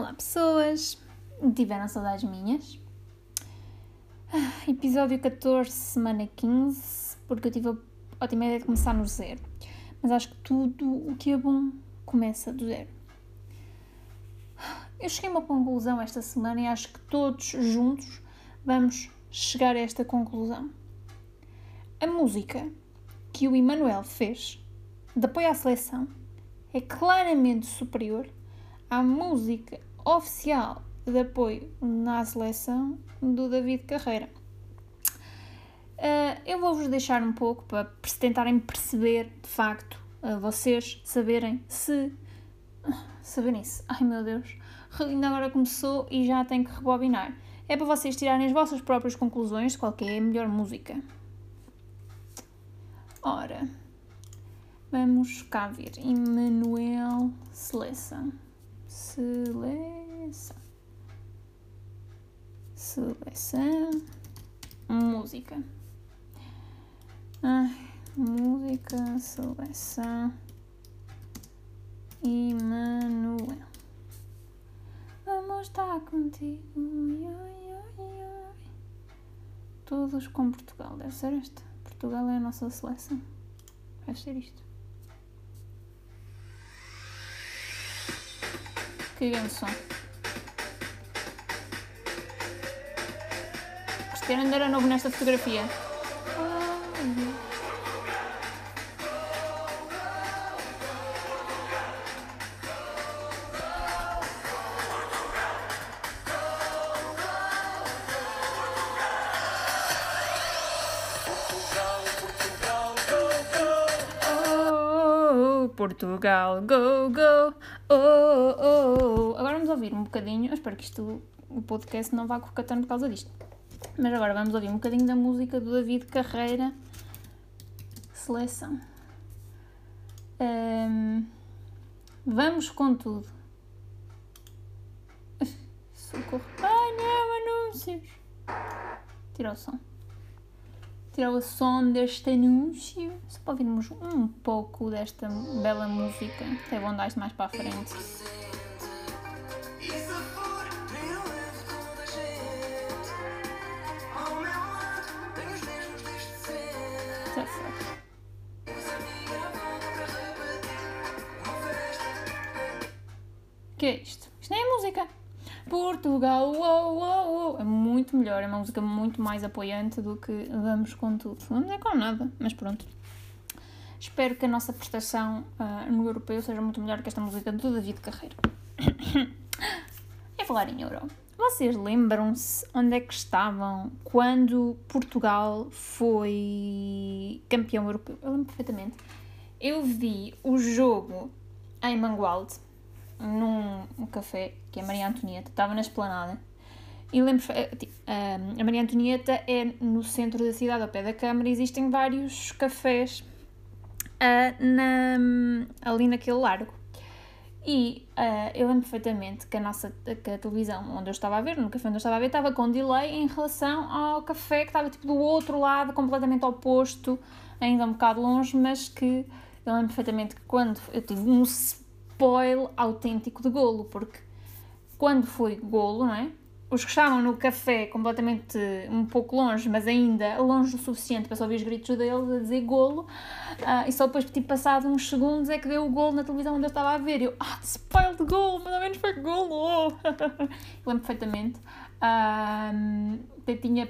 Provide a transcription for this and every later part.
Olá pessoas, tiveram saudades minhas? Ah, episódio 14, semana 15, porque eu tive a ótima ideia de começar no zero. Mas acho que tudo o que é bom começa do zero. Eu cheguei a uma conclusão esta semana e acho que todos juntos vamos chegar a esta conclusão. A música que o Emanuel fez de apoio à seleção é claramente superior à música oficial de apoio na seleção do David Carreira. Uh, eu vou-vos deixar um pouco para tentarem perceber de facto, uh, vocês saberem se. saberem se. Ai meu Deus, ainda agora começou e já tenho que rebobinar. É para vocês tirarem as vossas próprias conclusões de qual é a melhor música. Ora, vamos cá ver. Emanuel Seleção. Seleção. Seleção. Música. Música, seleção. Emanuel. Vamos estar contigo. Todos com Portugal. Deve ser esta. Portugal é a nossa seleção. Deve ser isto. Que grande som. Ainda era novo nesta fotografia. Portugal, go, go, oh, oh, oh. Agora vamos ouvir um bocadinho, espero que isto, o podcast não vá corcatando por causa disto. Mas agora vamos ouvir um bocadinho da música do David Carreira, Seleção. Um, vamos com tudo. Socorro. Ai não, anúncios. Tira o som tirar o som deste anúncio, só para ouvirmos um pouco desta bela música. Até vão dar mais para a frente. Que é isto? Isto nem é música. Portugal, uou, uou, uou. É muito melhor, é uma música muito mais apoiante do que Vamos com Tudo. Não é com nada, mas pronto. Espero que a nossa prestação uh, no europeu seja muito melhor que esta música do David Carreiro. é falar em euro. Vocês lembram-se onde é que estavam quando Portugal foi campeão europeu? Eu lembro perfeitamente. Eu vi o jogo em Mangualde num um café, que é Maria Antonieta, estava na esplanada. E lembro, eh, tipo, a Maria Antonieta é no centro da cidade, ao pé da Câmara, e existem vários cafés uh, na, ali naquele largo. E uh, eu lembro perfeitamente que a nossa que a televisão onde eu estava a ver, no café onde eu estava a ver, estava com delay em relação ao café que estava tipo do outro lado, completamente oposto, ainda um bocado longe, mas que eu lembro perfeitamente que quando eu tive um spoil autêntico de golo, porque quando foi golo, não é? Os que estavam no café completamente um pouco longe, mas ainda longe o suficiente para só ouvir os gritos deles a dizer golo, uh, e só depois, tipo, passado uns segundos, é que deu o golo na televisão onde eu estava a ver. E eu, ah, spoil de golo, mas ao menos foi golo! Oh. lembro perfeitamente. Uh, tinha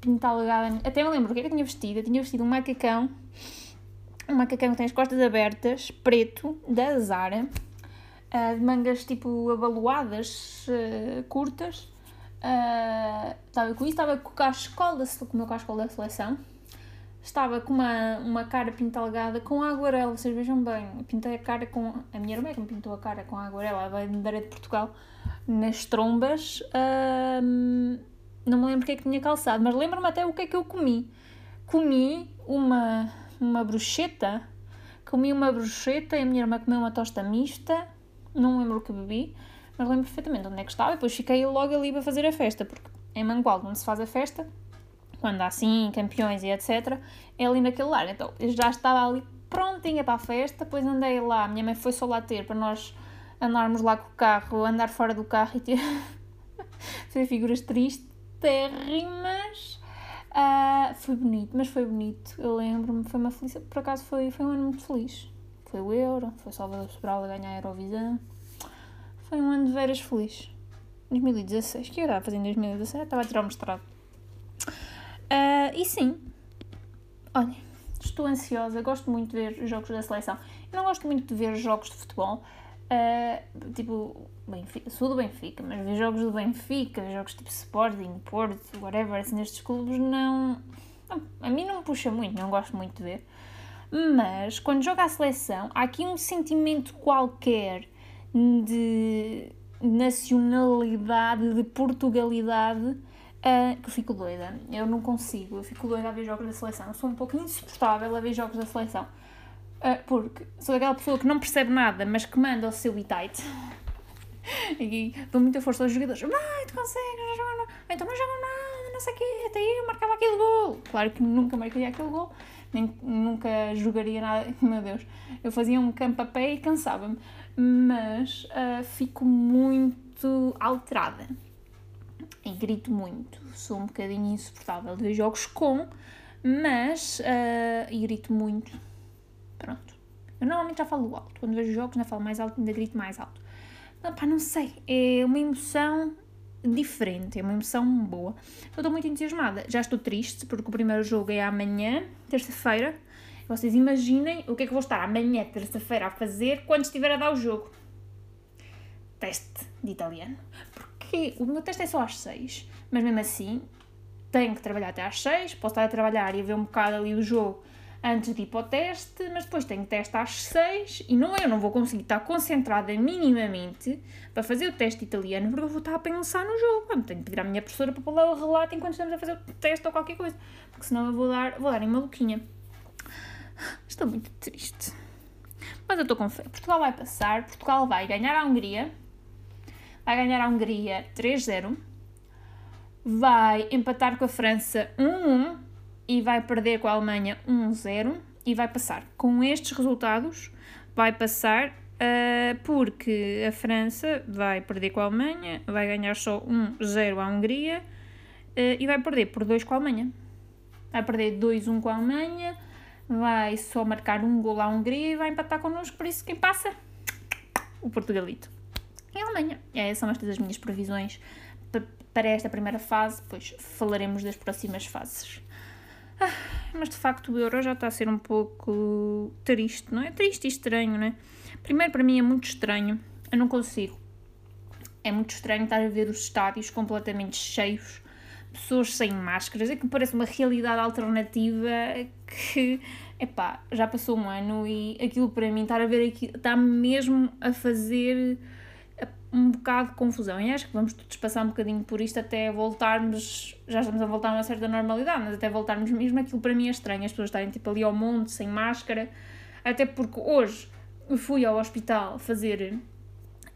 pintado até me lembro o que é que eu tinha vestido. Eu tinha vestido um macacão, um macacão que tem as costas abertas, preto, da Zara uh, de mangas tipo abaloadas, uh, curtas. Uh, estava com isso, estava com o cachecol da, com o meu cachecol da seleção. Estava com uma, uma cara pintalgada com aguarela, vocês vejam bem. Pintei a cara com. A minha irmã é que me pintou a cara com aguarela, ela veio de Portugal, nas trombas. Uh, não me lembro o que é que tinha calçado, mas lembro-me até o que é que eu comi. Comi uma, uma bruxeta, comi uma bruxeta e a minha irmã comeu uma tosta mista não lembro o que bebi, mas lembro perfeitamente onde é que estava e depois fiquei logo ali para fazer a festa, porque em Mangualde, onde se faz a festa, quando há assim campeões e etc., é ali naquele lar. Então eu já estava ali prontinha para a festa, depois andei lá, a minha mãe foi só lá ter para nós andarmos lá com o carro, andar fora do carro e ter fazer figuras tristes. Uh, foi bonito, mas foi bonito. Eu lembro-me, foi uma felicidade. Por acaso foi, foi um ano muito feliz. Foi o Euro, foi Salvador Sobral a ganhar a Eurovisão. Foi um ano de veras feliz. 2016, que eu estava fazer em 2017? Estava a tirar o mestrado. Uh, e sim, olha, estou ansiosa, gosto muito de ver jogos da seleção. Eu não gosto muito de ver jogos de futebol. Uh, tipo, Benfica, sou do Benfica, mas ver jogos do Benfica, jogos tipo Sporting, Porto, whatever, assim, nestes clubes não, não. A mim não me puxa muito, não gosto muito de ver. Mas quando joga a seleção, há aqui um sentimento qualquer de nacionalidade, de Portugalidade, uh, que eu fico doida. Eu não consigo, eu fico doida a ver jogos da seleção. Eu sou um pouco insuportável a ver jogos da seleção. Uh, porque sou aquela pessoa que não percebe nada, mas que manda o seu itite. e dou muita força aos jogadores. Vai, tu consegues, não joga nada. Então não joga nada, não sei o quê. Até eu marcava aquele gol. Claro que nunca marcaria aquele gol. Nem, nunca jogaria nada. Meu Deus. Eu fazia um campo a pé e cansava-me. Mas uh, fico muito alterada. E grito muito. Sou um bocadinho insuportável ver jogos com, mas. Uh, e grito muito Pronto. Eu normalmente já falo alto. Quando vejo jogos, ainda falo mais alto, ainda grito mais alto. Não, pá, não sei. É uma emoção diferente, é uma emoção boa. Eu estou muito entusiasmada. Já estou triste porque o primeiro jogo é amanhã, terça-feira. Vocês imaginem o que é que vou estar amanhã, terça-feira, a fazer quando estiver a dar o jogo. Teste de italiano. Porque o meu teste é só às 6, mas mesmo assim tenho que trabalhar até às 6. Posso estar a trabalhar e ver um bocado ali o jogo antes de ir para o teste, mas depois tenho teste às 6 e não, eu não vou conseguir estar concentrada minimamente para fazer o teste italiano porque eu vou estar a pensar no jogo. Tenho que pedir à minha professora para pôr lá o relato enquanto estamos a fazer o teste ou qualquer coisa, porque senão eu vou dar, vou dar em maluquinha. Estou muito triste. Mas eu estou com fé. Portugal vai passar, Portugal vai ganhar a Hungria, vai ganhar a Hungria 3-0, vai empatar com a França 1-1 e vai perder com a Alemanha 1-0 e vai passar. Com estes resultados, vai passar uh, porque a França vai perder com a Alemanha, vai ganhar só 1-0 à Hungria uh, e vai perder por 2 com a Alemanha. Vai perder 2-1 com a Alemanha, vai só marcar um gol à Hungria e vai empatar connosco, por isso quem passa? O Portugalito. E a Alemanha. Essas são estas as minhas previsões para esta primeira fase, pois falaremos das próximas fases. Ah, mas de facto o euro já está a ser um pouco triste, não é? Triste e estranho, não é? Primeiro, para mim é muito estranho, eu não consigo. É muito estranho estar a ver os estádios completamente cheios, pessoas sem máscaras, é que parece uma realidade alternativa que, epá, já passou um ano e aquilo para mim, estar a ver aqui, está mesmo a fazer um bocado de confusão. E acho que vamos todos passar um bocadinho por isto até voltarmos. Já estamos a voltar a uma certa normalidade, mas até voltarmos mesmo. Aquilo para mim é estranho. As pessoas estarem tipo ali ao monte, sem máscara. Até porque hoje fui ao hospital fazer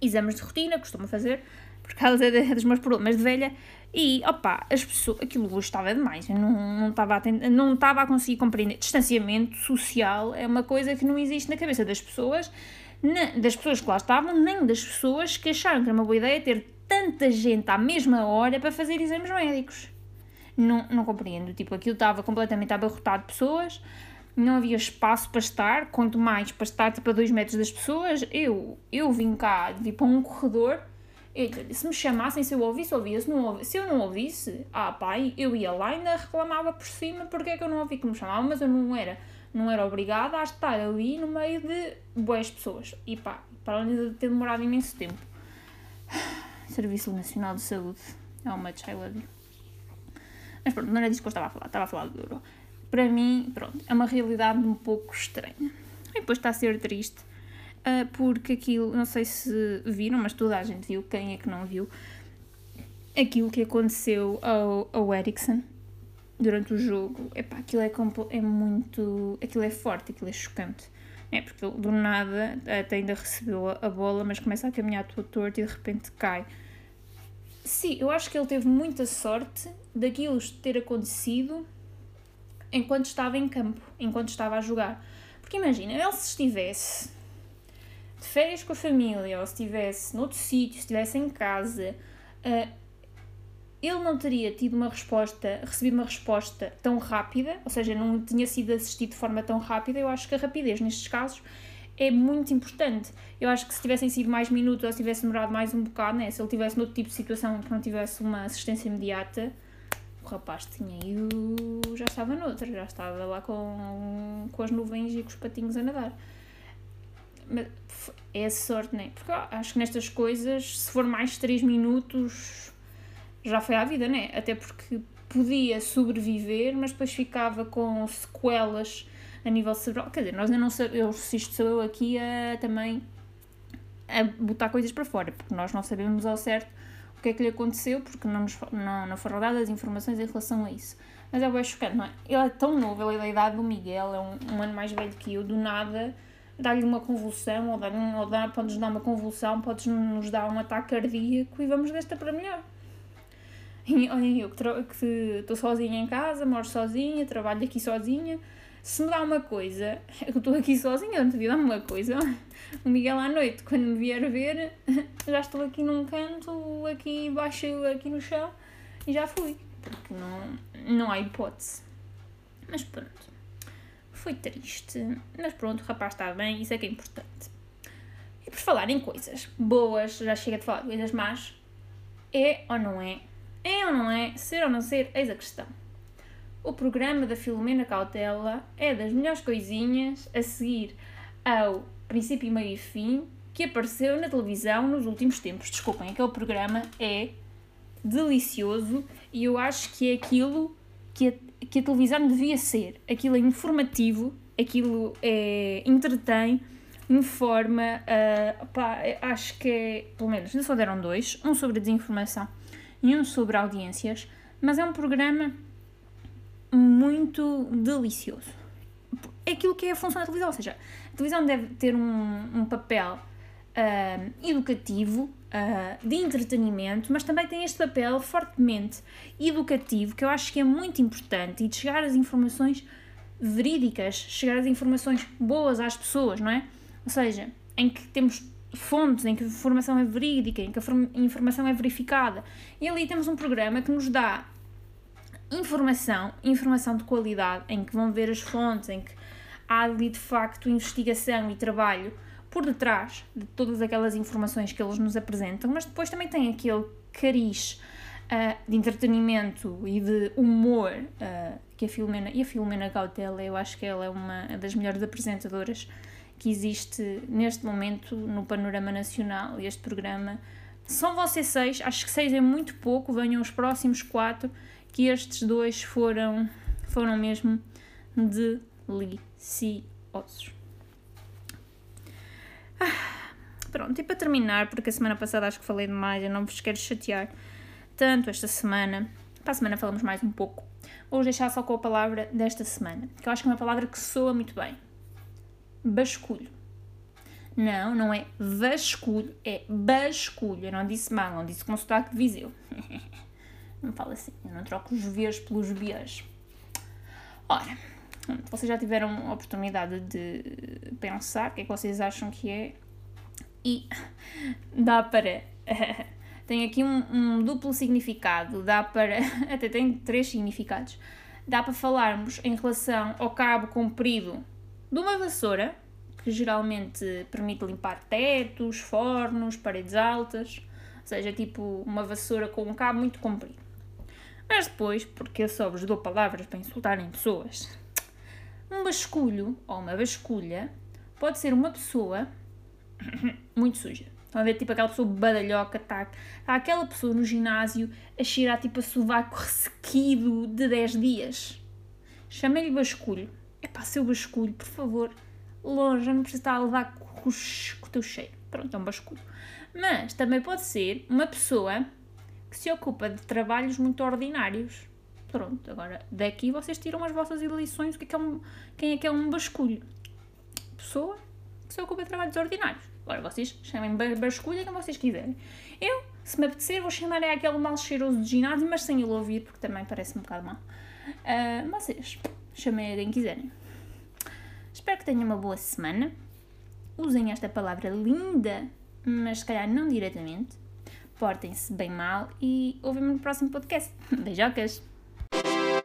exames de rotina, costumo fazer, por causa dos meus problemas de velha. E, opa, as pessoas, aquilo hoje estava demais, eu não, não, estava a não estava a conseguir compreender. Distanciamento social é uma coisa que não existe na cabeça das pessoas das pessoas que lá estavam, nem das pessoas que acharam que era uma boa ideia ter tanta gente à mesma hora para fazer exames médicos. Não, não compreendo. Tipo, aquilo estava completamente abarrotado de pessoas, não havia espaço para estar, quanto mais para estar tipo, a dois metros das pessoas. Eu, eu vim cá, vim para um corredor. Se me chamassem, se eu ouvisse, ouvia. Se, não se eu não ouvisse, ah pai, eu ia lá e ainda reclamava por cima porque é que eu não ouvi que me chamavam, mas eu não era não era obrigada a estar ali no meio de boas pessoas. E pá, para além de ter demorado imenso tempo. Serviço Nacional de Saúde. I love you. Mas pronto, não era disso que eu estava a falar, estava a falar do euro. Para mim, pronto, é uma realidade um pouco estranha. E depois está a ser triste, uh, porque aquilo, não sei se viram, mas toda a gente viu, quem é que não viu, aquilo que aconteceu ao, ao Ericsson durante o jogo, epá, aquilo é, é muito. aquilo é forte, aquilo é chocante. É, porque do nada até ainda recebeu a, bola, mas começa a caminhar todo torto e de repente cai. Sim, eu acho que ele teve muita sorte daquilo ter acontecido enquanto estava em campo, enquanto estava a jogar. Porque imagina, ele se estivesse de férias com a família ou se estivesse noutro sítio, se estivesse em casa, uh, ele não teria tido uma resposta, recebido uma resposta tão rápida, ou seja, não tinha sido assistido de forma tão rápida. Eu acho que a rapidez nestes casos é muito importante. Eu acho que se tivessem sido mais minutos ou se tivesse demorado mais um bocado, né? se ele tivesse noutro tipo de situação que não tivesse uma assistência imediata, o rapaz tinha ido, já estava noutra, já estava lá com, com as nuvens e com os patinhos a nadar. Mas é a sorte, né? Porque acho que nestas coisas, se for mais 3 minutos, já foi à vida, né? Até porque podia sobreviver, mas depois ficava com sequelas a nível cerebral. Quer dizer, nós ainda não sabemos isto sou eu aqui a também a botar coisas para fora, porque nós não sabemos ao certo o que é que lhe aconteceu, porque não, nos, não, não foram dadas informações em relação a isso. Mas é bem chocante, não é? Ele é tão novo, ele é da idade do Miguel, é um, um ano mais velho que eu, do nada dá-lhe uma convulsão, ou, dá, ou dá, pode-nos dar uma convulsão, pode-nos dar um ataque cardíaco e vamos desta para melhor. Olhem, eu que estou sozinha em casa, moro sozinha, trabalho aqui sozinha, se me dá uma coisa, eu estou aqui sozinha, não devia dar-me uma coisa. O Miguel à noite, quando me vier ver, já estou aqui num canto, aqui baixo, aqui no chão, e já fui. Porque não, não há hipótese. Mas pronto. Foi triste. Mas pronto, o rapaz está bem, isso é que é importante. E por falar em coisas boas, já chega de falar de coisas más, é ou não é? É ou não é? Ser ou não ser? Eis a questão. O programa da Filomena Cautela é das melhores coisinhas a seguir ao princípio, meio e fim que apareceu na televisão nos últimos tempos. Desculpem, aquele programa é delicioso e eu acho que é aquilo que a, que a televisão devia ser. Aquilo é informativo, aquilo é entretém, informa. Uh, pá, acho que é, pelo menos, ainda só deram dois: um sobre desinformação e um sobre audiências, mas é um programa muito delicioso. É aquilo que é a função da televisão, ou seja, a televisão deve ter um, um papel uh, educativo, uh, de entretenimento, mas também tem este papel fortemente educativo, que eu acho que é muito importante, e de chegar às informações verídicas, chegar às informações boas às pessoas, não é? Ou seja, em que temos fontes, em que a informação é verídica, em que a informação é verificada. E ali temos um programa que nos dá informação, informação de qualidade, em que vão ver as fontes, em que há ali de facto investigação e trabalho por detrás de todas aquelas informações que eles nos apresentam, mas depois também tem aquele cariz uh, de entretenimento e de humor uh, que a Filomena, e a Filomena Cautela, eu acho que ela é uma das melhores apresentadoras que existe neste momento no panorama nacional. Este programa são vocês seis, acho que seis é muito pouco, venham os próximos quatro que estes dois foram, foram mesmo deliciosos. Ah, pronto, e para terminar, porque a semana passada acho que falei demais, eu não vos quero chatear tanto esta semana. Para a semana falamos mais um pouco. Vou deixar só com a palavra desta semana, que eu acho que é uma palavra que soa muito bem. Basculho. Não, não é vasculho, é basculho. Eu não disse mal, não disse com sotaque de Viseu. Não falo assim, eu não troco os Vs pelos Bs. Ora, vocês já tiveram a oportunidade de pensar o que é que vocês acham que é e dá para. tem aqui um, um, duplo significado, dá para. até tem três significados. Dá para falarmos em relação ao cabo comprido de uma vassoura, que geralmente permite limpar tetos, fornos, paredes altas, ou seja, tipo uma vassoura com um cabo muito comprido. Mas depois, porque eu só vos dou palavras para insultarem pessoas, um basculho ou uma basculha pode ser uma pessoa muito suja. Estão a ver, tipo aquela pessoa badalhoca, tá, tá aquela pessoa no ginásio a cheirar tipo a sovaco ressequido de 10 dias. Chamei-lhe basculho. Pá, seu basculho, por favor, longe, não precisa estar a levar com, o teu cheiro. Pronto, é um basculho. Mas também pode ser uma pessoa que se ocupa de trabalhos muito ordinários. Pronto, agora daqui vocês tiram as vossas eleições, o que é, que é um, quem é que é um basculho? Pessoa que se ocupa de trabalhos ordinários. Agora vocês chamem basculho quem vocês quiserem. Eu, se me apetecer, vou chamar é aquele mal cheiroso de ginásio, mas sem ele ouvir, porque também parece um bocado mal. Uh, vocês, chamem a quem quiserem. Espero que tenham uma boa semana usem esta palavra linda, mas se calhar não diretamente. Portem-se bem mal e ouvem-me no próximo podcast. Beijocas!